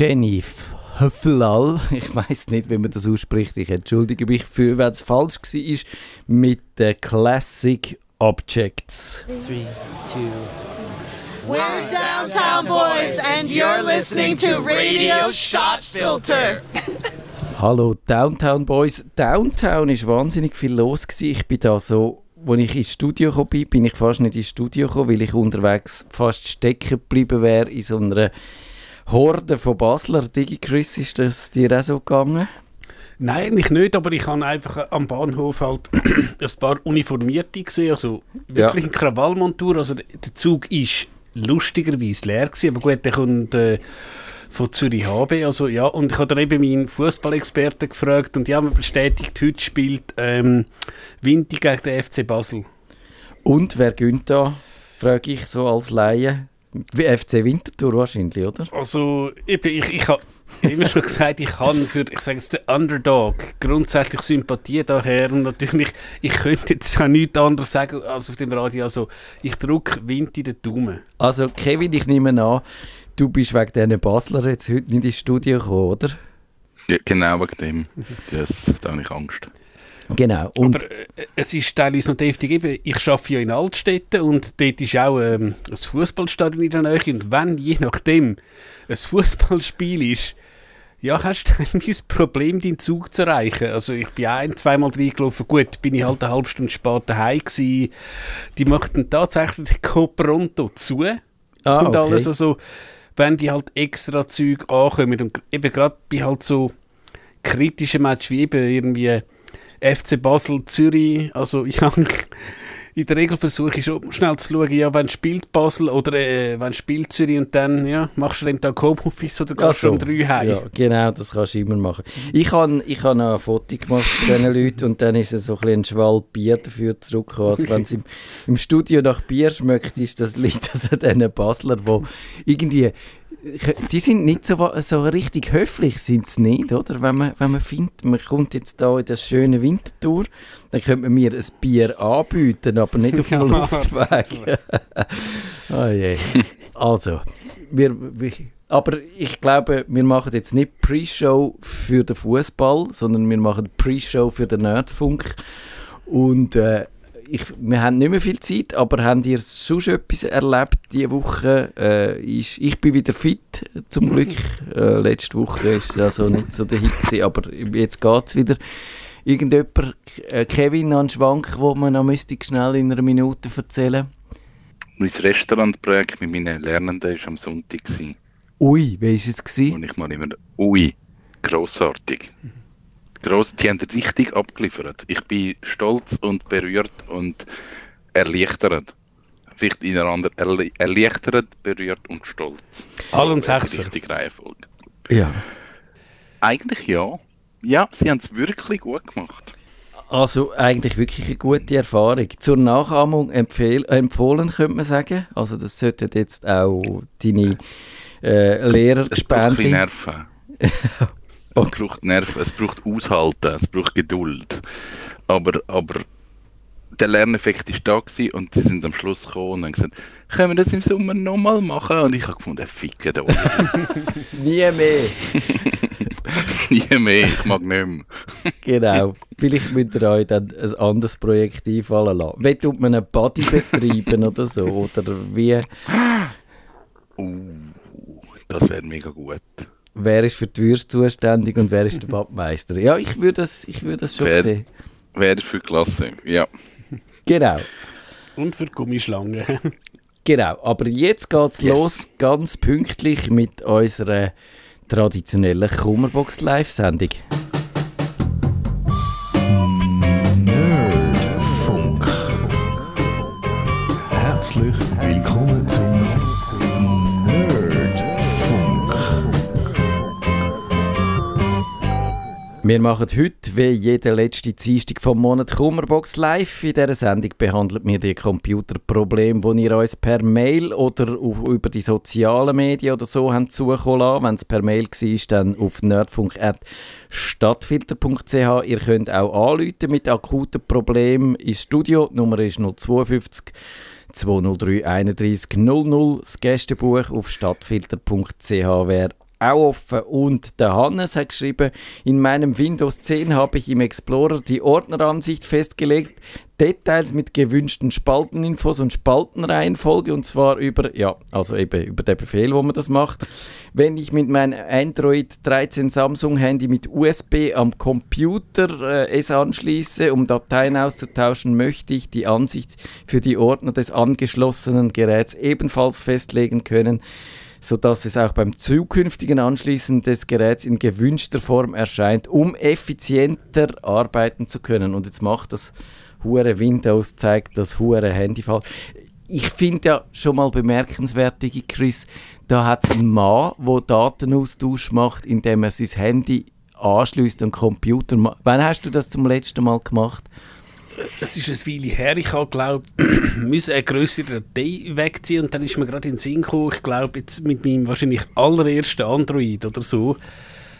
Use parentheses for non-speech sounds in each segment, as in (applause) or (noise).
Jenny Höflal, (laughs) ich weiß nicht, wie man das ausspricht, ich entschuldige mich für, wenn es falsch war, mit den Classic Objects. Three, two, We're Downtown Boys and you're listening to Radio Shot Filter. Hallo Downtown Boys. Downtown ist wahnsinnig viel los gewesen. Ich bin da so, als ich ins Studio gekommen bin, bin ich fast nicht ins Studio gekommen, weil ich unterwegs fast stecken geblieben wäre in so einer Horde von Basler. Digi Chris, ist das dir auch so gegangen? Nein, ich nicht, aber ich habe einfach am Bahnhof halt (clears throat) ein paar Uniformierte gesehen, also wirklich ja. in Krawallmontur. Also der Zug ist lustigerweise leer gewesen, aber gut, der kommt äh, von Zürich HB, also ja, und ich habe dann eben meinen Fußballexperten gefragt und die haben mir bestätigt, heute spielt ähm, Vinti gegen den FC Basel. Und wer gönnt da, frage ich so als Laie? FC Winterthur wahrscheinlich, oder? Also, eben, ich, ich habe immer schon gesagt, ich habe für, ich sage jetzt, den Underdog grundsätzlich Sympathie daher und natürlich, ich könnte jetzt auch nichts anderes sagen als auf dem Radio, also ich drücke Wind in den Daumen. Also Kevin, ich nehme an, du bist wegen diesen Basler jetzt heute nicht ins Studio gekommen, oder? Ja, genau wegen dem, das, da habe ich Angst. Genau. Und Aber äh, es ist teilweise noch deftig. Eben, ich arbeite ja in Altstädten und dort ist auch ähm, ein Fußballstadion in der Nähe. Und wenn je nachdem ein Fußballspiel ist, ja, hast du (laughs) ein Problem, deinen Zug zu erreichen. Also ich bin ein-, zweimal reingelaufen. Gut, bin ich halt eine halbe Stunde später daheim gewesen. Die machten tatsächlich den Copronto zu. Ah, und okay. alles also, wenn die halt extra Züge ankommen. Und eben gerade bei halt so kritischen Matches wie eben irgendwie FC Basel, Zürich. Also (laughs) ich habe in der Regel versuche ich schon schnell zu schauen, ja, wenn spielt Basel oder äh, wenn spielt Zürich und dann ja, machst du den Tag Homeoffice oder gehst du um drei heim. Ja, genau, das kannst du immer machen. Ich habe ich hab noch ein Foto gemacht von diesen Leuten und dann ist es so ein, ein Schwall Bier dafür zurückgekommen. Also wenn es im, im Studio nach Bier schmeckt, ist das Lied (laughs) also diesen Basler, die irgendwie die sind nicht so, so richtig höflich, sind sie nicht, oder? Wenn man, wenn man findet, man kommt jetzt da in das schöne Wintertour, dann könnte man mir ein Bier anbieten, aber nicht auf dem (laughs) Luftweg. oh je. Also, wir, wir, aber ich glaube, wir machen jetzt nicht Pre-Show für den Fußball, sondern wir machen Pre-Show für den Nerdfunk. Und äh, ich, wir haben nicht mehr viel Zeit, aber habt ihr sonst etwas erlebt diese Woche? Äh, ist, ich bin wieder fit, zum Glück. (laughs) Äh, letzte Woche war es also nicht so der Hit, aber jetzt geht es wieder. Irgendjemand, äh, Kevin, an Schwank, wo man noch müsste schnell in einer Minute erzählen Mein Restaurantprojekt mit meinen Lernenden war am Sonntag. Ui, wie war es? Gewesen? Und ich mal immer, ui, grossartig gross, die haben richtig abgeliefert. Ich bin stolz und berührt und erleichtert. Vielleicht in einer anderen erle erleichtert, berührt und stolz. All und sechs. Richtig Reihenfolge. Ja. Eigentlich ja. Ja, sie haben es wirklich gut gemacht. Also eigentlich wirklich eine gute Erfahrung. Zur Nachahmung empfehl empfohlen, könnte man sagen. Also das sollten jetzt auch deine äh, Lehrer gespannt Nerven. (laughs) Es braucht Nerven, es braucht Aushalten, es braucht Geduld. Aber, aber der Lerneffekt war da gewesen und sie sind am Schluss gekommen und haben gesagt, können wir das im Sommer nochmal machen? Und ich habe gefunden, ficken da. (laughs) Nie mehr. (laughs) Nie mehr, ich mag nicht mehr. (laughs) genau. Vielleicht müsst ihr euch dann ein anderes Projekt einfallen lassen. Wie tut man einen Body betreiben oder so? Oder wie? Uh, das wäre mega gut wer ist für die Würste zuständig und wer ist der Badmeister. Ja, ich würde das, würd das schon wer, sehen. Wer ist für die Klasse, ja. Genau. Und für die Gummischlangen. (laughs) genau, aber jetzt geht es yeah. los, ganz pünktlich mit unserer traditionellen Kummerbox-Live-Sendung. Wir machen heute, wie jede letzte Dienstag vom Monat, Kummerbox live. In dieser Sendung behandelt wir die Computerprobleme, die ihr uns per Mail oder über die sozialen Medien oder so habt zukommen lassen. Wenn es per Mail war, dann auf nerdfunk.stadtfilter.ch. Ihr könnt auch anrufen mit akuten Problemen ins Studio. Die Nummer ist 052 203 31 00. Das Gästebuch auf stadtfilter.ch wäre auch offen. Und der Hannes hat geschrieben, in meinem Windows 10 habe ich im Explorer die Ordneransicht festgelegt, Details mit gewünschten Spalteninfos und Spaltenreihenfolge und zwar über, ja, also eben über den Befehl, wo man das macht. Wenn ich mit meinem Android 13 Samsung Handy mit USB am Computer äh, es anschließe, um Dateien auszutauschen, möchte ich die Ansicht für die Ordner des angeschlossenen Geräts ebenfalls festlegen können sodass es auch beim zukünftigen Anschließen des Geräts in gewünschter Form erscheint, um effizienter arbeiten zu können. Und jetzt macht das hure Windows zeigt das hure Handyfall. Ich finde ja schon mal bemerkenswert, Chris, da hat es einen Mann, der Datenaustausch macht, indem er sein Handy anschließt an den Computer. Wann hast du das zum letzten Mal gemacht? Es ist ein Weile her, ich habe glaube (clears throat) müssen eine größere Datei wegziehen und dann ist mir gerade in den Sinn gekommen, ich glaube jetzt mit meinem wahrscheinlich allerersten Android oder so,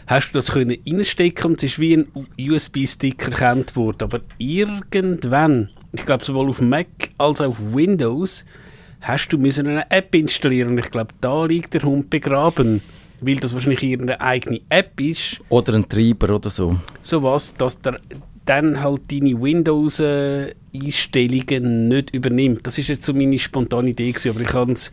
hast du das können reinstecken und es ist wie ein USB-Stick erkannt worden. Aber irgendwann, ich glaube sowohl auf Mac als auch auf Windows, hast du müssen eine App installieren und ich glaube, da liegt der Hund begraben. Weil das wahrscheinlich irgendeine eigene App ist. Oder ein Treiber oder so. So was, dass der dann halt deine Windows-Einstellungen nicht übernimmt. Das ist jetzt so meine spontane Idee gewesen, aber ich habe es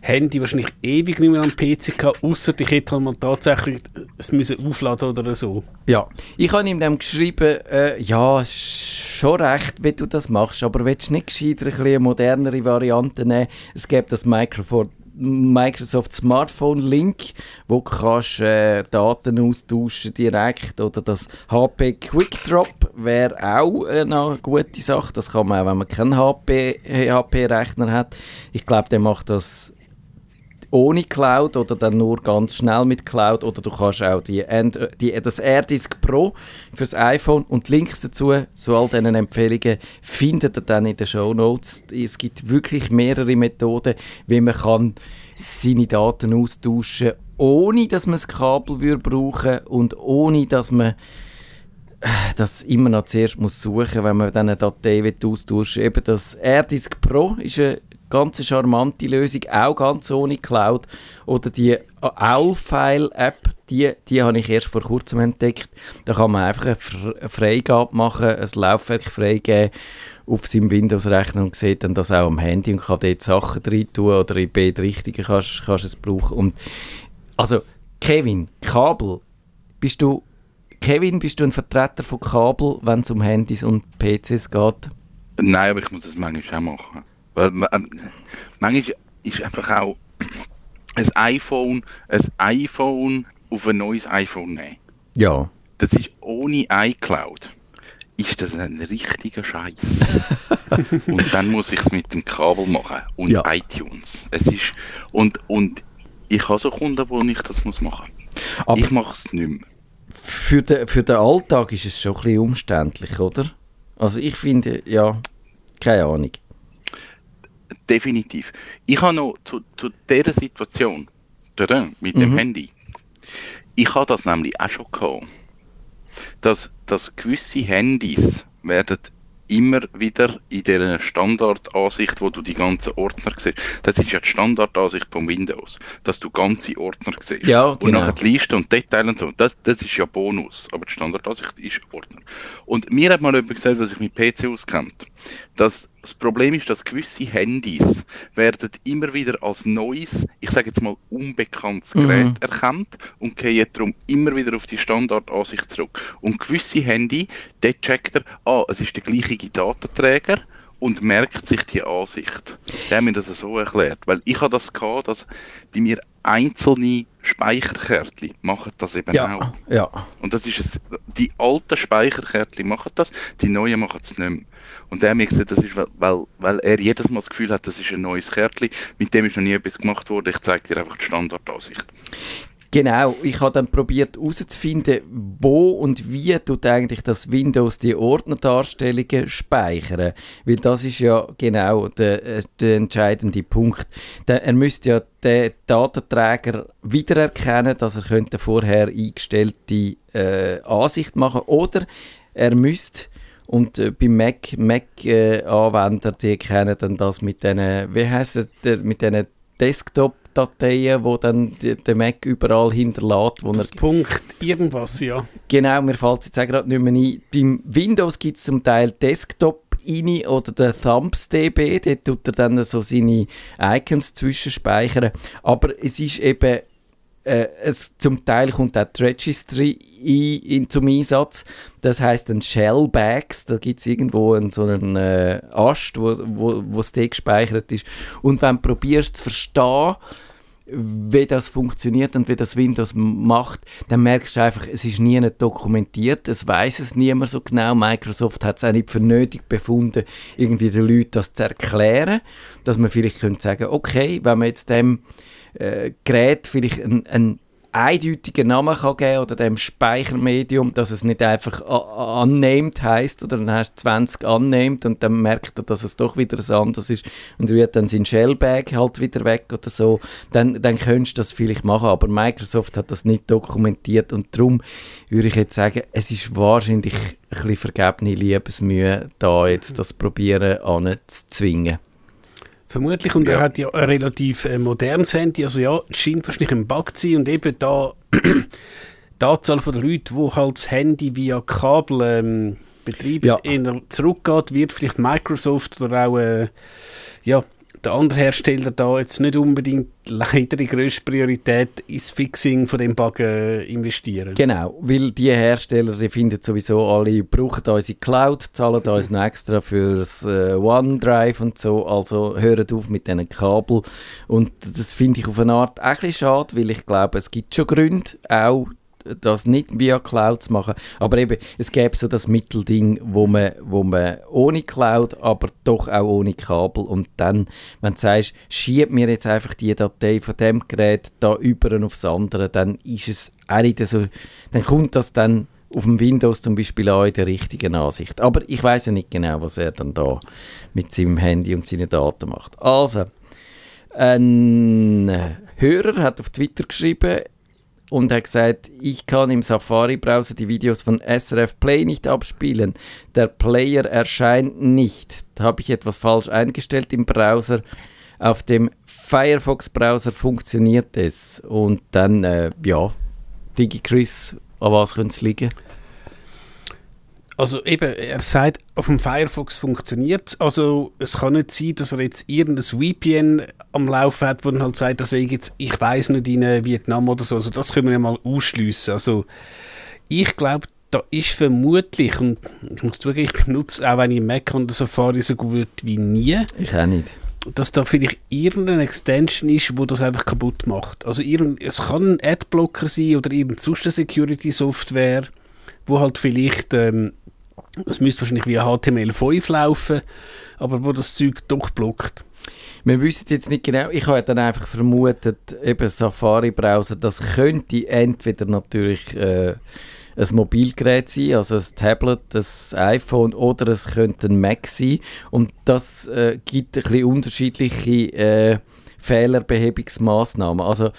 Handy wahrscheinlich ewig nicht mehr am PC gehabt, außer ich hätte halt mal tatsächlich es müssen aufladen oder so. Ja, ich habe ihm dann geschrieben, äh, ja, schon recht, wie du das machst, aber willst du nicht gescheiter eine modernere Variante nehmen? Es gibt das Microphone Microsoft Smartphone Link, wo kannst, äh, Daten austauschen direkt oder das HP Quick Drop wäre auch eine gute Sache. Das kann man auch, wenn man keinen HP, HP Rechner hat. Ich glaube, der macht das ohne Cloud oder dann nur ganz schnell mit Cloud oder du kannst auch die, die, das AirDisk Pro fürs iPhone und Links dazu zu all diesen Empfehlungen findet ihr dann in den Show Notes. Es gibt wirklich mehrere Methoden, wie man kann seine Daten austauschen ohne dass man das Kabel brauchen und ohne dass man das immer noch zuerst muss suchen, wenn man dann eine Datei austauschen will. Eben das AirDisk Pro ist eine ganz charmante Lösung, auch ganz ohne Cloud. Oder die Owlfile-App, die, die habe ich erst vor kurzem entdeckt. Da kann man einfach eine Freigabe machen, ein Laufwerk freigeben auf seinem Windows-Rechner und sieht dann das auch am Handy und kann dort Sachen rein tun oder in beide Richtungen kannst, kannst es brauchen. Und also, Kevin, Kabel, bist du Kevin, bist du ein Vertreter von Kabel, wenn es um Handys und PCs geht? Nein, aber ich muss das manchmal auch machen. Weil ähm, manchmal ist einfach auch ein iPhone, ein iPhone auf ein neues iPhone nehmen. Ja. Das ist ohne iCloud. Ist das ein richtiger Scheiß? (laughs) und dann muss ich es mit dem Kabel machen und ja. iTunes. Es ist und und ich habe so Kunden, wo ich das muss machen. Aber ich mache es nicht mehr. Für den, für den Alltag ist es schon ein bisschen umständlich, oder? Also ich finde, ja, keine Ahnung definitiv. Ich habe noch zu, zu dieser Situation mit dem mhm. Handy, ich habe das nämlich auch schon gehabt, dass, dass gewisse Handys werden immer wieder in dieser Standardansicht, wo du die ganzen Ordner siehst. Das ist ja die Standardansicht von Windows, dass du ganze Ordner siehst. Ja, genau. Und nachher die Liste und Details und so. Das, das ist ja Bonus, aber die Standardansicht ist Ordner. Und mir hat mal jemand gesagt, dass ich mit PC auskennt, dass das Problem ist, dass gewisse Handys werden immer wieder als neues, ich sage jetzt mal unbekanntes mhm. Gerät mhm. erkannt und gehen darum immer wieder auf die Standardansicht zurück. Und gewisse Handy, dort checkt er, ah, es ist der gleiche Datenträger und merkt sich die Ansicht. Der hat mir das so erklärt, weil ich habe das gehabt, dass bei mir einzelne Speicherkärtchen machen das eben ja, auch. Ja. Und das ist es, die alten Speicherkärtchen machen das, die neuen machen es nicht mehr. Und der hat mir gesagt, das ist, weil, weil, weil er jedes Mal das Gefühl hat, das ist ein neues Kärtchen, mit dem ist noch nie etwas gemacht worden, ich zeige dir einfach die Standardansicht. Genau, ich habe dann probiert herauszufinden, wo und wie tut eigentlich das Windows die Ordnerdarstellungen speichern. Weil das ist ja genau der, äh, der entscheidende Punkt. er müsste ja den Datenträger wiedererkennen, dass er könnte vorher eingestellte äh, Ansicht machen oder er müsste und äh, beim Mac, Mac äh, Anwender, die kennen dann das mit diesen, wie heißt es, mit diesen Desktop Dateien, wo dann der Mac überall hinterlässt, wo er Das Punkt irgendwas, ja. Genau, mir fällt es jetzt auch gerade nicht mehr ein. Beim Windows gibt es zum Teil Desktop rein oder den DB, dort tut er dann so seine Icons zwischenspeichern. Aber es ist eben, äh, es, zum Teil kommt auch die Registry ein, in, zum Einsatz. Das heißt dann Shellbags, da gibt es irgendwo einen, so einen äh, Ast, wo, wo, wo gespeichert ist. Und wenn du probierst zu verstehen, wie das funktioniert und wie das Windows macht, dann merkst du einfach, es ist nie dokumentiert, es weiß es niemand so genau. Microsoft hat es auch nicht für nötig befunden, irgendwie den Leuten das zu erklären, dass man vielleicht könnte sagen, okay, wenn man jetzt dem äh, Gerät vielleicht einen, einen eindeutigen Namen kann geben oder dem Speichermedium, dass es nicht einfach annimmt heißt oder dann hast du 20 annimmt und dann merkt er, dass es doch wieder was anderes ist und rührt dann sein Shellbag halt wieder weg oder so, dann, dann könntest du das vielleicht machen, aber Microsoft hat das nicht dokumentiert und darum würde ich jetzt sagen, es ist wahrscheinlich ein bisschen vergebene Liebesmühe, da jetzt das Probieren anzuzwingen. Vermutlich, und Ja. er hat ja ein relativ äh, modernes Handy, also ja, es scheint wahrscheinlich ein Bug zu sein und eben da (clears throat) die Anzahl von Leute, die halt das Handy via Kabel ähm, betreiben, Ja. eher zurückgeht, wird vielleicht Microsoft oder auch äh, ja, der andere Hersteller da jetzt nicht unbedingt leider die grösste Priorität ins Fixing von dem Bug investieren. Genau, weil die Hersteller, die finden sowieso alle, brauchen unsere Cloud, zahlen uns noch extra fürs äh, OneDrive und so, also hören auf mit diesen Kabel. Und das finde ich auf eine Art ein bisschen schade, weil ich glaube, es gibt schon Gründe, auch das nicht via Cloud zu machen, aber eben, es gäbe so das Mittelding, wo man, wo man ohne Cloud, aber doch auch ohne Kabel und dann, wenn du sagst, schieb mir jetzt einfach die Datei von dem Gerät da über aufs andere, dann ist es auch so, dann kommt das dann auf dem Windows zum Beispiel auch in der richtigen Ansicht. Aber ich weiß ja nicht genau, was er dann da mit seinem Handy und seinen Daten macht. Also, ein Hörer hat auf Twitter geschrieben und hat gesagt, ich kann im Safari-Browser die Videos von SRF Play nicht abspielen. Der Player erscheint nicht. Da habe ich etwas falsch eingestellt im Browser. Auf dem Firefox-Browser funktioniert es. Und dann, äh, ja, DigiChris, an was könnte es liegen? Also eben, er sagt, auf dem Firefox funktioniert es. Also es kann nicht sein, dass er jetzt irgendein VPN am Laufen hat, wo dann halt sagt, dass er jetzt, ich weiß nicht, in äh, Vietnam oder so. Also das können wir ja mal ausschliessen. Also ich glaube, da ist vermutlich, und ich muss zugeben, ich benutze auch wenn ich Mac und Safari so gut wie nie, Ich auch nicht. dass da vielleicht irgendeine Extension ist, wo das einfach kaputt macht. Also es kann ein Adblocker sein oder irgendeine Security-Software, wo halt vielleicht, ähm, es müsste wahrscheinlich via HTML5 laufen, aber wo das Zeug doch blockt. Wir wissen jetzt nicht genau, ich habe dann einfach vermutet, eben Safari-Browser, das könnte entweder natürlich äh, ein Mobilgerät sein, also ein Tablet, ein iPhone oder es könnte ein Mac sein und das äh, gibt ein bisschen unterschiedliche äh, Fehlerbehebungsmaßnahmen. Also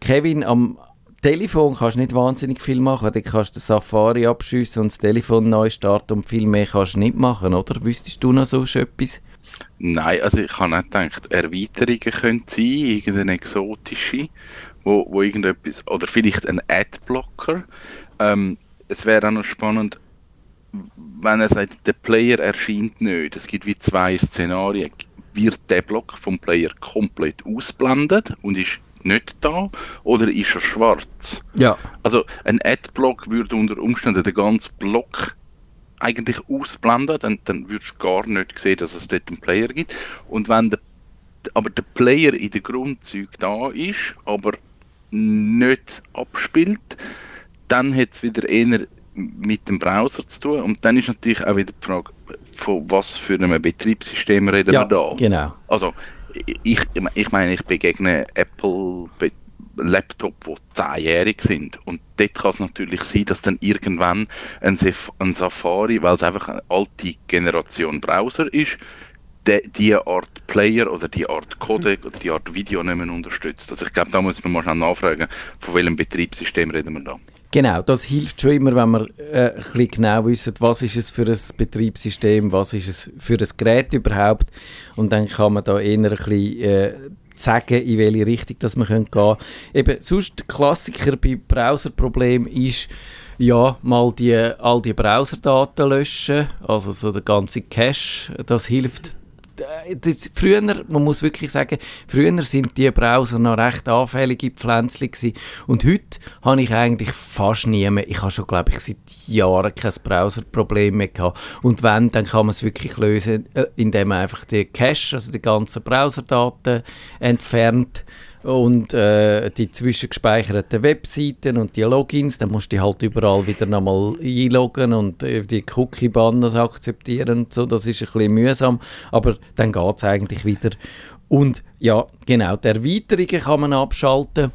Kevin, am Telefon kannst du nicht wahnsinnig viel machen, dann kannst du den Safari abschiessen und das Telefon neu starten und viel mehr kannst du nicht machen, oder? Wüsstest du noch so etwas? Nein, also ich habe auch gedacht, Erweiterungen können sein, irgendeine exotische, wo, wo irgendetwas, oder vielleicht ein Adblocker. Ähm, es wäre auch noch spannend, wenn er sagt, der Player erscheint nicht. Es gibt wie zwei Szenarien. Wird der Block vom Player komplett ausblendet und ist nicht da, oder ist er schwarz? Ja. Also ein Adblock würde unter Umständen den ganzen Block eigentlich ausblenden, dann, dann würdest du gar nicht sehen, dass es dort einen Player gibt. Und wenn der, aber der Player in den Grundzügen da ist, aber nicht abspielt, dann hat es wieder eher mit dem Browser zu tun. Und dann ist natürlich auch wieder die Frage, von was für einem Betriebssystem reden Ja, wir da? genau. Also, ich, ich meine, ich begegne Apple Laptop, die zehnjährig sind. Und dort kann es natürlich sein, dass dann irgendwann ein, Saf ein Safari, weil es einfach eine alte Generation Browser ist, de, die Art Player oder die Art Codec oder die Art Video nicht mehr unterstützt. Also ich glaube, da muss man mal schnell nachfragen, von welchem Betriebssystem reden wir da. Genau, das hilft schon immer, wenn wir äh, ein bisschen genau wissen, was ist es für ein Betriebssystem, was ist es für ein Gerät überhaupt. Und dann kann man da eher ein bisschen äh, sagen, in welche Richtung das wir gehen können. Eben, sonst der Klassiker bei Browserproblemen ist, ja, mal die, all die Browserdaten löschen, also so der ganze Cache, das hilft. Das, früher, man muss wirklich sagen, früher sind die Browser noch recht anfällige Pflänzchen gewesen. und heute habe ich eigentlich fast nie mehr, ich habe schon glaube ich seit Jahren kein Browserproblem mehr gehabt. Und wenn, dann kann man es wirklich lösen, äh, indem man einfach die Cache, also die ganzen Browserdaten entfernt und äh, die zwischengespeicherten Webseiten und die Logins, dann musst du halt überall wieder nochmal einloggen und äh, die Cookie-Banners akzeptieren und so, das ist ein bisschen mühsam, aber dann geht es eigentlich wieder. Und ja, genau, die Erweiterungen kann man abschalten.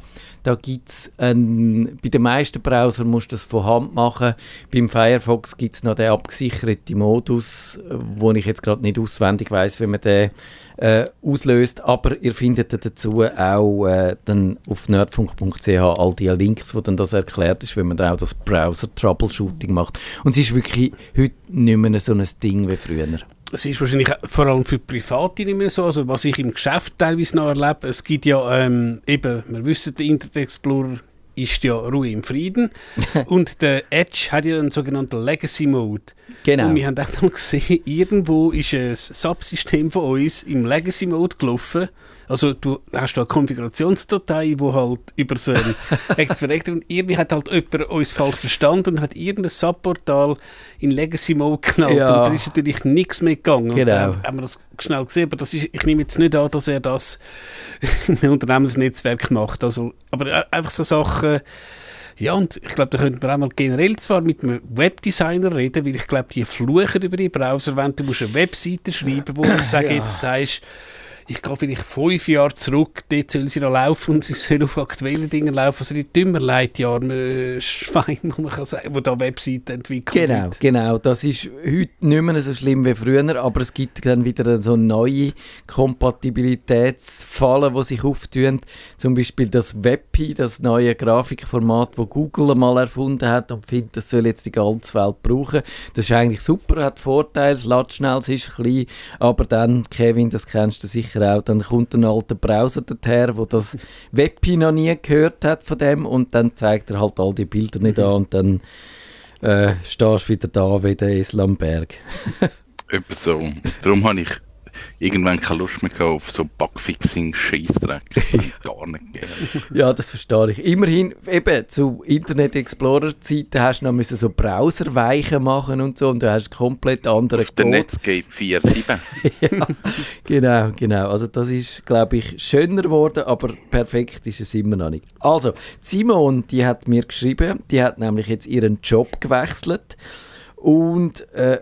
Da gibt's ein, bei den meisten Browsern musst du das von Hand machen. Beim Firefox gibt es noch den abgesicherten Modus, wo ich jetzt gerade nicht auswendig weiß, wie man den äh, auslöst. Aber ihr findet dazu auch äh, dann auf nerdfunk.ch all die Links, wo dann das erklärt ist, wenn man dann auch das Browser-Troubleshooting macht. Und es ist wirklich heute nicht mehr so ein Ding wie früher. Es ist wahrscheinlich vor allem für Private nicht mehr so. Also was ich im Geschäft teilweise noch erlebe, es gibt ja ähm, eben, wir wissen, der Internet Explorer ist ja Ruhe im Frieden. (laughs) und der Edge hat ja einen sogenannten Legacy Mode. Genau. Und wir haben auch mal gesehen, irgendwo ist ein Subsystem von uns im Legacy Mode gelaufen. Also du hast da eine Konfigurationsdatei, wo halt über so ein Active (laughs) und irgendwie hat halt jemand uns falsch verstanden und hat irgendein Subportal in Legacy Mode genannt Ja. und da ist natürlich nichts mehr gegangen. Genau. haben wir das schnell gesehen, aber das ist, ich nehme jetzt nicht an, dass er das (laughs) im Unternehmensnetzwerk macht. Also, aber äh, einfach so Sachen, ja, und ich glaube, da könnten wir auch mal generell zwar mit einem Webdesigner reden, weil ich glaube, die fluchen über die Browser, wenn du musst eine Webseite schreiben wo ich (coughs) sage, jetzt sagst, ich gehe vielleicht fünf Jahre zurück, dort soll sie noch laufen und sie soll auf aktuellen Dingen laufen. Also die tümmer leid, die armen Schweine, wo man kann sagen, die da Webseiten entwickeln. Genau, heute. genau. Das ist heute nicht mehr so schlimm wie früher, aber es gibt dann wieder so neue Kompatibilitätsfallen, die sich auftun. Zum Beispiel das WebP, das neue Grafikformat, das Google mal erfunden hat und findet, das soll jetzt die ganze Welt brauchen. Das ist eigentlich super, hat Vorteile, es lädt schnell, es ist klein, aber dann, Kevin, das kennst du sicher auch, dann kommt ein alter Browser daher, wo das WebP noch nie gehört hat von dem und dann zeigt er halt all die Bilder nicht an und dann äh, stehst du wieder da wie der Islamberg. Etwa so. Darum habe ich irgendwann keine Lust mehr auf so ich gar nicht gerne. (laughs) Ja, das verstehe ich. Immerhin, eben, zu Internet Explorer-Zeiten hast du noch müssen so Browserweichen machen und so und du hast komplett andere Der Code. Netscape 4.7. (laughs) ja, genau, genau. Also das ist, glaube ich, schöner geworden, aber perfekt ist es immer noch nicht. Also, Simon, die hat mir geschrieben, die hat nämlich jetzt ihren Job gewechselt und äh,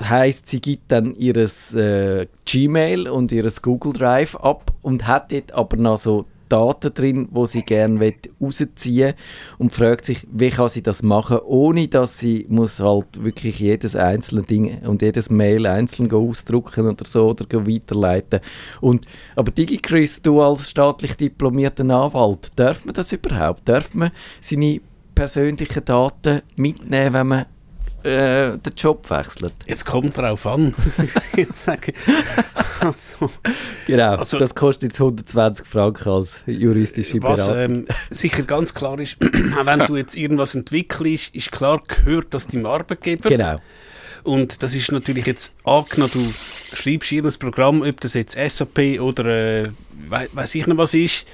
heißt, sie gibt dann ihres äh, Gmail und ihres Google Drive ab und hat dort aber noch so Daten drin, wo sie gerne rausziehen und fragt sich, wie kann sie das machen, ohne dass sie muss halt wirklich jedes einzelne Ding und jedes Mail einzeln ausdrucken oder so oder weiterleiten. Und, aber DigiChris, du als staatlich diplomierter Anwalt, darf man das überhaupt? Darf man seine persönlichen Daten mitnehmen, wenn man äh, den Job wechselt? Jetzt kommt drauf an. (laughs) jetzt sage also, Genau, Also- das kostet jetzt 120 Franken als juristische Was Beratung. ähm, sicher ganz klar ist, auch (clears throat) wenn du jetzt irgendwas entwickelst, ist klar, gehört das deinem Arbeitgeber. genau. Und das ist natürlich jetzt angenommen, du schreibst irgendein Programm, ob das jetzt SAP oder äh, we weiß ich noch was ist,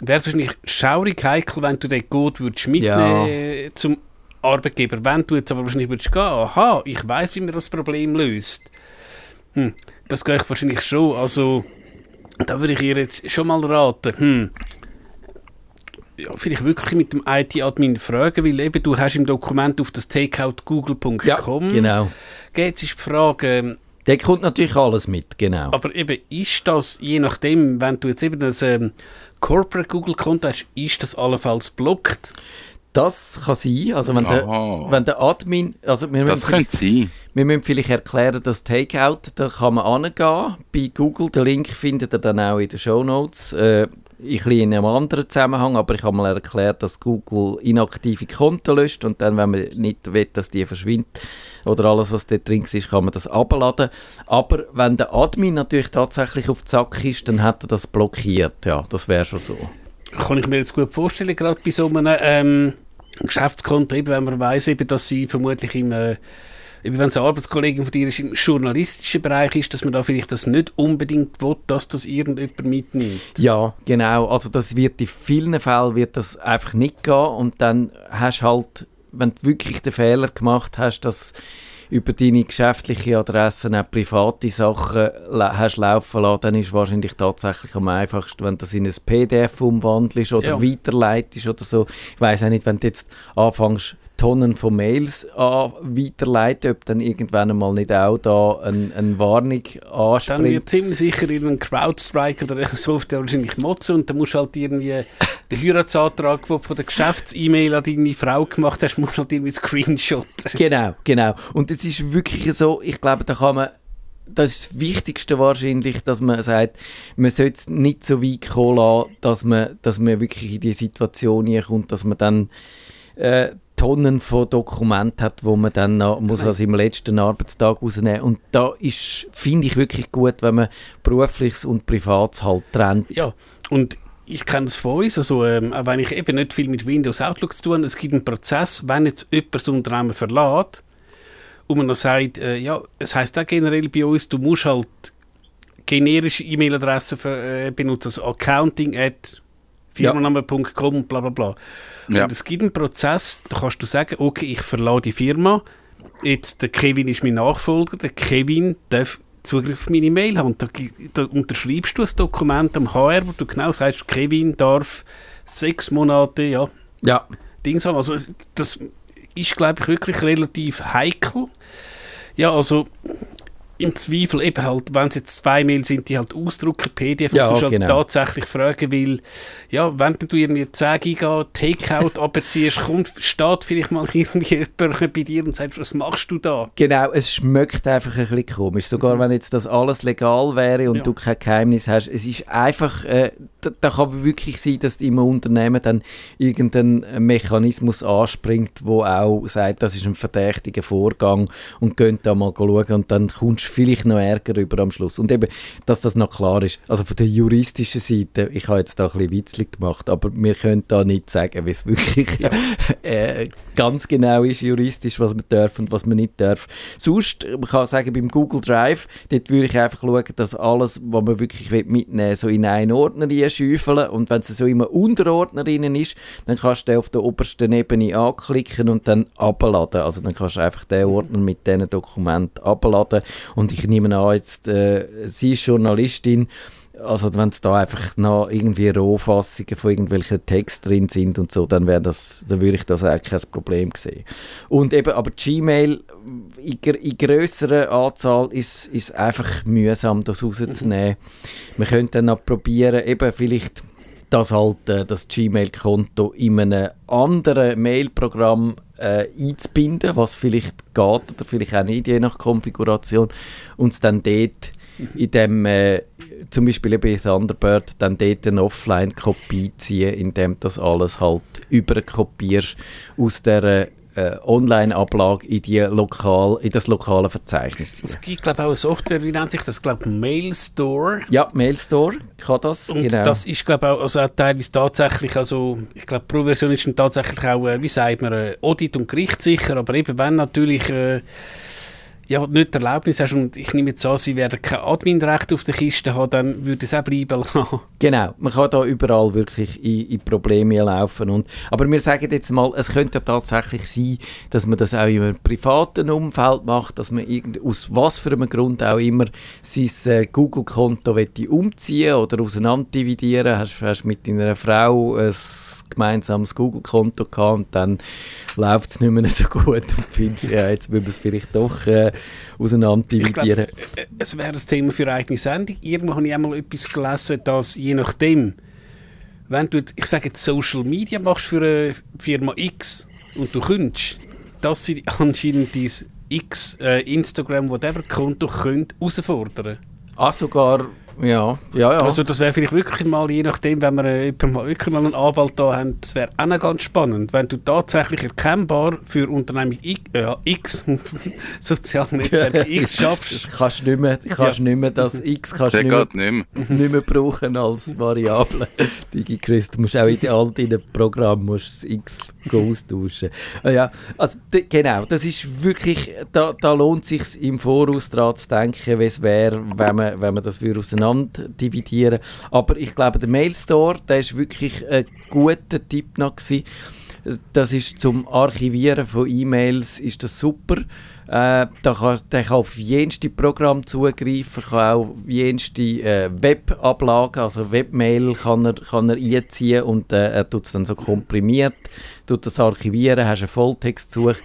wäre es wahrscheinlich schaurig heikel, wenn du den Code würdest mitnehmen zum Arbeitgeber. Wenn du jetzt aber wahrscheinlich würdest gehen, aha, ich weiß, wie man das Problem löst. Hm, das gehe ich wahrscheinlich schon. Also, da würde ich ihr jetzt schon mal raten, hm, ja, vielleicht wirklich mit dem IT-Admin fragen, weil eben du hast im Dokument auf das takeoutgoogle.com Ja, genau. Jetzt ist die Frage, ähm, Der kommt natürlich alles mit, genau. aber eben ist das, je nachdem, wenn du jetzt eben das ähm, Corporate Google-Konto hast, ist das allenfalls blockt? Das kann sein, also wenn, der, wenn der Admin, also wir Das müssen, könnte sein. wir müssen vielleicht erklären, dass Takeout, da kann man angehen bei Google, den Link findet ihr dann auch in den Shownotes, äh, ein bisschen in einem anderen Zusammenhang, aber ich habe mal erklärt, dass Google inaktive Konten löscht und dann, wenn man nicht will, dass die verschwindet oder alles, was dort drin ist, kann man das abladen. Aber wenn der Admin natürlich tatsächlich auf den Sack ist, dann hat er das blockiert. Ja, das wäre schon so. Kann ich mir jetzt gut vorstellen, gerade bei so einem ähm, Geschäftskonto, wenn man weiß, dass sie vermutlich im äh, wenn es eine Arbeitskollegin von dir ist, im journalistischen Bereich ist, dass man da vielleicht das nicht unbedingt will, dass das irgendjemand mitnimmt. Ja, genau. Also das wird in vielen Fällen wird das einfach nicht gehen und dann hast halt, wenn du wirklich den Fehler gemacht hast, dass über deine geschäftliche Adresse auch private Sachen hast laufen lassen, dann ist es wahrscheinlich tatsächlich am einfachsten, wenn du das in ein PDF umwandelst oder Ja. weiterleitest oder so. Ich weiß auch nicht, wenn du jetzt anfängst, Tonnen von Mails an weiterleiten, ob dann irgendwann einmal nicht auch da ein, eine Warnung Dann anspringt. wird ziemlich sicher irgendein Crowdstrike oder (laughs) eine Software wahrscheinlich motzen und dann musst du halt irgendwie den Heiratsantrag, den du von der Geschäfts-E-Mail an deine Frau gemacht hast, musst du halt irgendwie Screenshot. Genau, genau. Und es ist wirklich so, ich glaube, da kann man, das ist das Wichtigste wahrscheinlich, dass man sagt, man sollte es nicht so weit kommen lassen, dass man, dass man wirklich in die Situation kommt, dass man dann äh, Tonnen von Dokumenten hat, wo man dann noch, muss Nein. also im letzten Arbeitstag rausnehmen. Und da ist, finde ich wirklich gut, wenn man berufliches und privates halt trennt. Ja, und ich kenne es von uns, also, ähm, auch wenn ich eben nicht viel mit Windows Outlook zu tun habe, es gibt einen Prozess, wenn jetzt jemand das Unternehmen verlässt und man dann sagt, äh, ja, es heisst auch generell bei uns, du musst halt generische E-Mail-Adressen äh, benutzen, also accounting at firmenname.com und bla bla bla. Ja. Und es gibt einen Prozess, da kannst du sagen, okay, ich verlasse die Firma, jetzt der Kevin ist mein Nachfolger, der Kevin darf Zugriff auf meine Mail haben. Und da, da unterschreibst du ein Dokument am HR, wo du genau sagst, Kevin darf sechs Monate, ja, Ja, Dings haben. Also das ist, glaube ich, wirklich relativ heikel. Ja, also im Zweifel eben halt, wenn es jetzt zwei Mails sind, die halt ausdrucken, PDF, Ja, und du halt genau. tatsächlich fragen will, ja, wenn du irgendwie 10 Giga Takeout abziehst, kommt, steht vielleicht mal (laughs) irgendwie jemand bei dir und sagt, was machst du da? Genau, es schmeckt einfach ein bisschen komisch. Sogar wenn jetzt das alles legal wäre und Ja. du kein Geheimnis hast. Es ist einfach, äh, da, da kann wirklich sein, dass im Unternehmen dann irgendein Mechanismus anspringt, wo auch sagt, das ist ein verdächtiger Vorgang und könnt da mal schauen und dann kommst du vielleicht noch Ärger über am Schluss. Und eben, dass das noch klar ist. Also von der juristischen Seite, ich habe jetzt da ein bisschen Witzli gemacht, aber wir können da nicht sagen, wie es wirklich (laughs) äh, ganz genau ist juristisch, was man darf und was man nicht darf. Sonst, man kann sagen, beim Google Drive, dort würde ich einfach schauen, dass alles, was man wirklich mitnehmen will, so in einen Ordner schäufeln und wenn es so immer Unterordner drin ist, dann kannst du den auf der obersten Ebene anklicken und dann abladen. Also dann kannst du einfach den Ordner mit diesen Dokumenten abladen und ich nehme an, jetzt, äh, sie ist Journalistin, also wenn es da einfach noch irgendwie Rohfassungen von irgendwelchen Texten drin sind und so, dann wäre das, dann würde ich das eigentlich kein Problem sehen. Und eben, aber Gmail in, in grösserer Anzahl ist ist einfach mühsam, das rauszunehmen. Man könnte dann noch probieren, eben vielleicht das halt äh, das Gmail-Konto in einem anderen Mailprogramm äh, einzubinden, was vielleicht geht oder vielleicht auch nicht, je nach Konfiguration, und es dann dort in dem, äh, zum Beispiel eben in Thunderbird, dann dort eine Offline-Kopie ziehen, indem du das alles halt überkopierst aus der äh, Online-Ablage in, die lokal, in das lokale Verzeichnis ziehen. Es gibt, glaube ich, auch eine Software, wie nennt sich das? Ich glaube, Mailstore. Ja, Mailstore kann das, Und genau. das ist, glaube ich, auch, also auch teilweise tatsächlich, also ich glaube, Pro-Version ist dann tatsächlich auch, äh, wie sagt man, äh, Audit- und gerichtssicher, aber eben wenn natürlich äh, ja, nicht die Erlaubnis hast und ich nehme jetzt an, sie werden kein Adminrecht auf der Kiste haben, dann würde es auch bleiben lassen. (laughs) Genau, man kann da überall wirklich in, in Probleme laufen. Und, aber wir sagen jetzt mal, es könnte ja tatsächlich sein, dass man das auch in einem privaten Umfeld macht, dass man irgend, aus was für einem Grund auch immer sein äh, Google-Konto umziehen oder auseinanderdividieren. Hast, hast mit deiner Frau ein gemeinsames Google-Konto gehabt und dann läuft es nicht mehr so gut und findest, ja, jetzt müssen wir es vielleicht doch äh, auseinanderdividieren. Äh, Es wäre ein Thema für eine eigene Sendung. Irgendwo habe ich einmal etwas gelesen, dass je nachdem, wenn du, ich sage jetzt Social Media machst für eine Firma X und du könntest, dass sie anscheinend dein X, äh, Instagram, whatever Konto könnt herausfordern. Ah, sogar Ja, ja, ja. Also das wäre vielleicht wirklich mal, je nachdem, wenn wir äh, wirklich mal einen Anwalt da haben, das wäre auch noch ganz spannend, wenn du tatsächlich erkennbar für Unternehmung X, äh, X (laughs) sozialen Netzwerke X schaffst. Das kannst du nicht mehr, kannst nicht mehr das X kannst nicht mehr, nicht mehr. nicht mehr brauchen als Variable. (laughs) DigiChris, du musst auch in den alten Programm musst das X austauschen. Ah Ja, also genau, das ist wirklich, da, da lohnt es sich im Voraus daran zu denken, wie es wäre, wenn man, wenn man das würde auseinander dividieren Aber ich glaube, der Mailstore, der ist wirklich ein guter Tipp noch gewesen. Das ist zum Archivieren von E-Mails ist das super. Äh, da kann, der kann auf jenste Programm zugreifen, kann auch jenste äh, Webablagen, also Webmail kann er, kann er einziehen und äh, er tut es dann so komprimiert, tut das archivieren, hast eine Volltextsuche.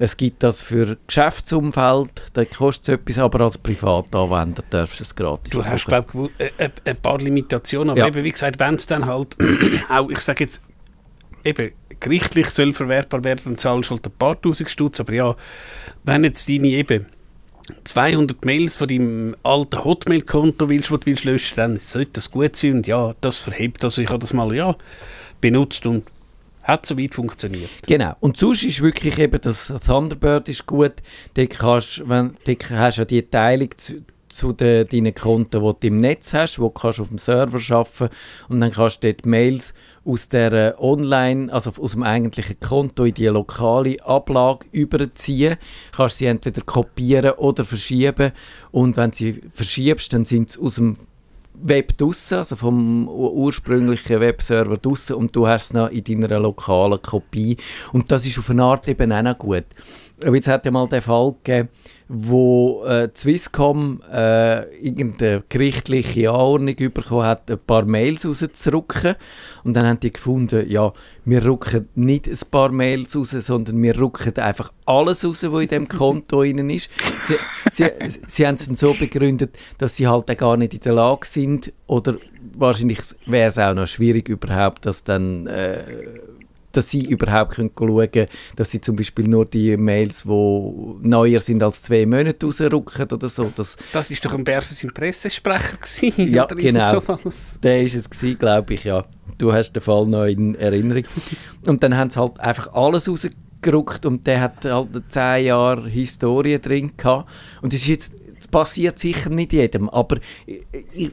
Es gibt das für Geschäftsumfeld, da kostet es etwas, aber als Privatanwender darfst du es gratis Du hast, glaube ich, ein, ein paar Limitationen, aber Ja. eben, wie gesagt, wenn es dann halt (clears throat) auch, ich sage jetzt, eben, gerichtlich soll verwertbar werden, dann zahlst du halt ein paar tausend Stutz, aber ja, wenn jetzt deine eben 200 Mails von deinem alten Hotmail-Konto willst, was du willst löschen, dann sollte das gut sein und ja, das verhebt, also ich habe das mal, ja, benutzt und hat soweit funktioniert. Genau. Und sonst ist wirklich eben das Thunderbird ist gut. Dort, kannst, wenn, dort hast du ja die Teilung zu, den, deinen Konten, die du im Netz hast, wo du kannst auf dem Server arbeiten und dann kannst du dort Mails aus der äh, Online, also aus dem eigentlichen Konto in die lokale Ablage überziehen. Kannst sie entweder kopieren oder verschieben und wenn sie verschiebst, dann sind sie aus dem Web draussen, also vom ur- ursprünglichen Webserver draussen und du hast es noch in deiner lokalen Kopie. Und das ist auf eine Art eben auch noch gut. Aber jetzt hat ja mal den Fall gegeben, wo äh, Swisscom äh, irgendeine gerichtliche Anordnung bekommen hat, ein paar Mails rauszurücken. Und dann haben die gefunden, ja, wir rücken nicht ein paar Mails raus, sondern wir rücken einfach alles raus, was in dem Konto (laughs) drin ist. Sie, sie, sie haben es dann so begründet, dass sie halt gar nicht in der Lage sind, oder wahrscheinlich wäre es auch noch schwierig überhaupt, dass dann... Äh, dass sie überhaupt können schauen können, dass sie zum Beispiel nur die Mails, die neuer sind als zwei Monate rausrücken oder so. Das, Das ist doch ein Berses im Pressesprecher gewesen, Ja, genau. sowas. der ist es gewesen, glaube ich, ja. Du hast den Fall noch in Erinnerung. (laughs) Und dann haben sie halt einfach alles rausgerückt und der hat halt eine 10 Jahre Historie drin gehabt. Und das ist jetzt das passiert sicher nicht jedem, aber ich,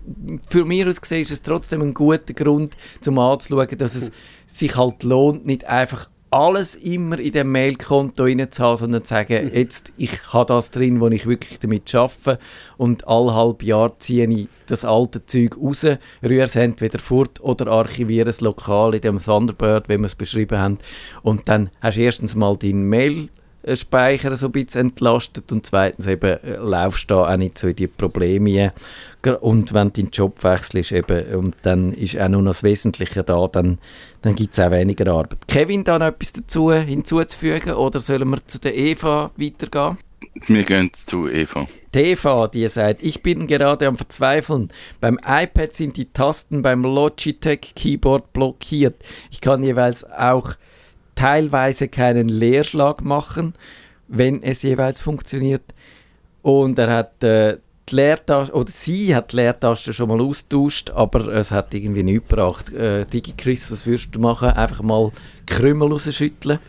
für mich aus gesehen ist es trotzdem ein guter Grund, zum anzuschauen, dass es sich halt lohnt, nicht einfach alles immer in dem Mailkonto reinzuhaben, sondern zu sagen, jetzt, ich habe das drin, wo ich wirklich damit arbeite und alle halb Jahr ziehe ich das alte Zeug raus, rühre es entweder fort oder archiviere es lokal in dem Thunderbird, wie wir es beschrieben haben. Und dann hast du erstens mal deinen Mail Speicher so ein bisschen entlastet und zweitens eben äh, laufst du da auch nicht so in die Probleme und wenn du deinen Job wechselst eben, und dann ist auch nur noch das Wesentliche da, dann, dann gibt es auch weniger Arbeit. Kevin, da noch etwas dazu hinzuzufügen oder sollen wir zu der Eva weitergehen? Wir gehen zu Eva. Die Eva, die sagt, ich bin gerade am Verzweifeln. Beim iPad sind die Tasten beim Logitech Keyboard blockiert. Ich kann jeweils auch teilweise keinen Leerschlag machen, wenn es jeweils funktioniert. Und er hat äh, die Leertaste, oder sie hat die Leertaste schon mal austauscht, aber es hat irgendwie nichts gebracht. Äh, DigiChris, was würdest du machen? Einfach mal Krümel rausschütteln?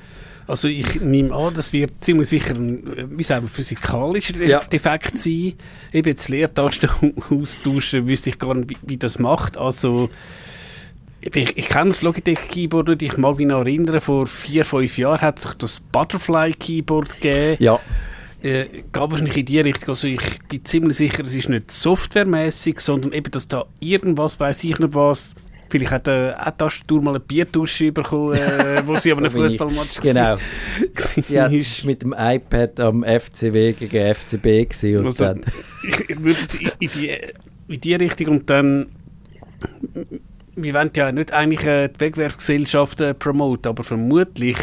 Also ich nehme an, das wird ziemlich sicher ein, wie sagen wir, physikalischer Ja. Defekt sein. Eben jetzt Leertasten (laughs) austauschen, wüsste ich gar nicht, wie, wie das macht. Also ich, ich kenne das Logitech Keyboard und ich mag mich noch erinnern, vor vier, fünf Jahren hat es das Butterfly Keyboard gegeben. Ja, Äh, geht wahrscheinlich in die Richtung. Also ich bin ziemlich sicher, es ist nicht softwaremäßig, sondern eben, dass da irgendwas, weiß ich nicht was, vielleicht hat äh, eine Tastatur mal eine Bierdusche bekommen, äh, (laughs) wo sie aber So einem wie ich. Fußballmatch genau. (laughs) gewesen Sie hat ist. mit dem iPad am FCW gegen FCB gewesen und Also, dann, (laughs) ich, würde in, die, in die Richtung und dann wir wollen ja nicht eigentlich äh, die Wegwerfgesellschaft äh, promoten, aber vermutlich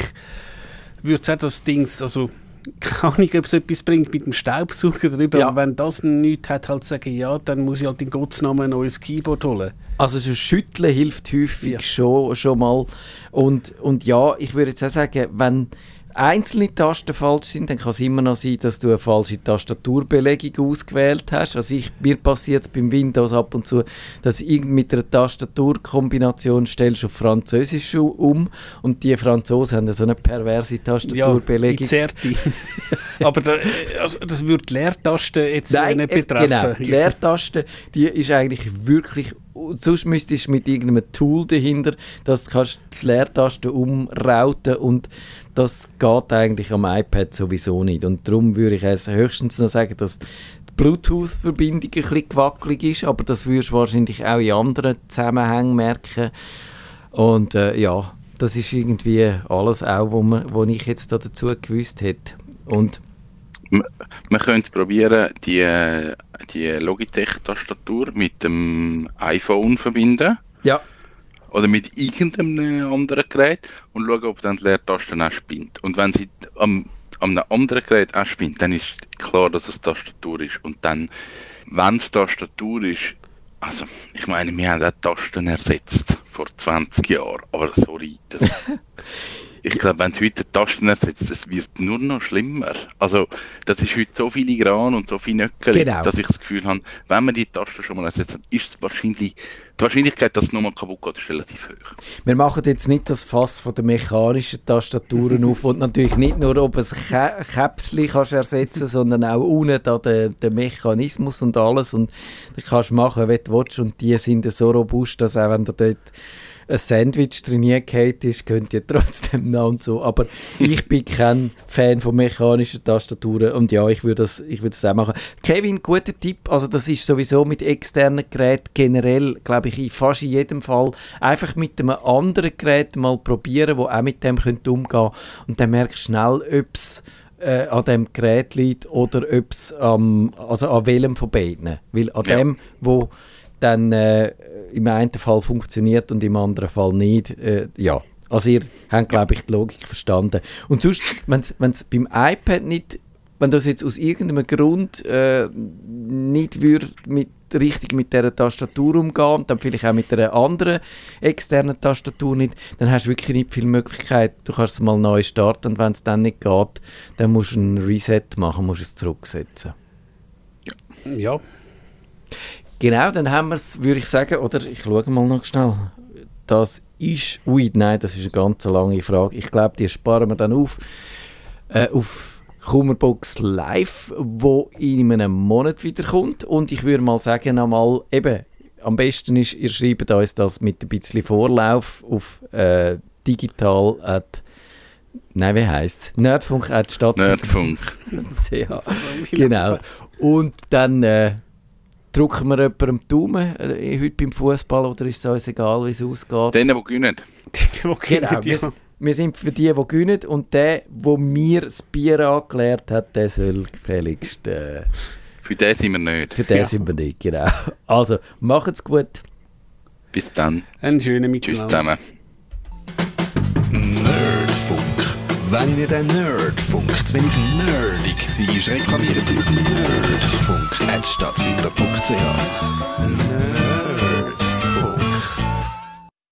würde es auch das Ding, also (laughs) keine Ahnung, ob es etwas bringt mit dem Staubsauger drüber, Ja. aber wenn das nichts hat, halt sagen, ja, dann muss ich halt in Gottes Namen ein neues Keyboard holen. Also so Schütteln hilft häufig Ja. schon, schon mal. Und, und ja, ich würde jetzt auch sagen, wenn einzelne Tasten falsch sind, dann kann es immer noch sein, dass du eine falsche Tastaturbelegung ausgewählt hast. Also ich, mir passiert es beim Windows ab und zu, dass ich mit einer Tastaturkombination stellst auf Französisch um und die Franzosen haben so eine perverse Tastaturbelegung. Ja, Izerti. (laughs) Aber da, also, das würde die Leertaste jetzt Nein, nicht äh, betreffen. Genau, die Leertaste, die ist eigentlich wirklich, sonst müsstest du mit irgendeinem Tool dahinter, dass du kannst die Leertaste umrauten und das geht eigentlich am iPad sowieso nicht. Und darum würde ich also höchstens noch sagen, dass die Bluetooth-Verbindung ein bisschen gewackelig ist, aber das wirst du wahrscheinlich auch in anderen Zusammenhängen merken. Und äh, ja, das ist irgendwie alles auch, wo, man, wo ich jetzt da dazu gewusst hätte. Und Man könnte probieren, die, die Logitech-Tastatur mit dem iPhone verbinden ja, oder mit irgendeinem anderen Gerät und schauen, ob dann die Leertaste auch spinnt. Und wenn sie am, am einem anderen Gerät auch spinnt, dann ist klar, dass es Tastatur ist. Und dann, wenn es Tastatur ist, also ich meine, wir haben auch Tasten ersetzt vor 20 Jahren, aber sorry, das, (laughs) ich glaube, wenn du heute Tasten ersetzt, es wird nur noch schlimmer. Also das ist heute so filigran und so viel Nöckel, Genau. dass ich das Gefühl habe, wenn man die Tasten schon mal ersetzt hat, ist es wahrscheinlich, die Wahrscheinlichkeit, dass es nochmal kaputt geht, ist relativ hoch. Wir machen jetzt nicht das Fass von den mechanischen Tastaturen (laughs) auf und natürlich nicht nur, ob es Kä Käpsli kannst ersetzen (laughs) sondern auch unten da den, den Mechanismus und alles und du kannst machen, wie du willst und die sind so robust, dass auch wenn du dort ein Sandwich trainiert ist, könnt ihr trotzdem noch und so. Aber ich bin kein Fan von mechanischen Tastaturen und ja, ich würde das, ich würde das auch machen. Kevin, guter Tipp. Also das ist sowieso mit externen Geräten generell, glaube ich, in fast in jedem Fall einfach mit einem anderen Gerät mal probieren, wo auch mit dem könnte umgehen und dann merkst du schnell, ob es äh, an dem Gerät liegt oder ob es ähm, also an welchem von beiden. Weil an Ja. dem, wo dann äh, im einen Fall funktioniert und im anderen Fall nicht, äh, ja. Also ihr habt, glaube ich, die Logik verstanden. Und sonst, wenn es beim iPad nicht, wenn das jetzt aus irgendeinem Grund äh, nicht würde mit richtig mit dieser Tastatur umgehen und dann vielleicht auch mit einer anderen externen Tastatur nicht, dann hast du wirklich nicht viel Möglichkeit. Du kannst es mal neu starten und wenn es dann nicht geht, dann musst du ein Reset machen, musst es zurücksetzen. Ja, Genau, dann haben wir es, würde ich sagen, oder ich schaue mal noch schnell. Das ist, ui, nein, das ist eine ganz lange Frage. Ich glaube, die sparen wir dann auf. Äh, auf Kummerbox Live, wo in einem Monat wiederkommt. Und ich würde mal sagen, einmal, eben, am besten ist, ihr schreibt uns das mit ein bisschen Vorlauf auf äh, digital at, nein, wie heisst es? Nerdfunk. Nerdfunk. (laughs) Genau. Und dann äh, drücken wir jemandem die Daumen äh, heute beim Fußball oder ist es uns egal, wie es ausgeht? Denen, die gewinnen. (laughs) Genau, wir, wir sind für die, die gewinnen und der, der mir das Bier angeleert hat, der soll gefälligst. Äh, Für den sind wir nicht. für den Ja. sind wir nicht, genau. Also, macht's gut. Bis dann. Einen schönen Miteinander. zusammen. Nerdfunk. Wenn ihr den Nerdfunk zu wenig nerdig Sie ist reklamiert auf nerdfunk.stadtfinder.ch. Nerd.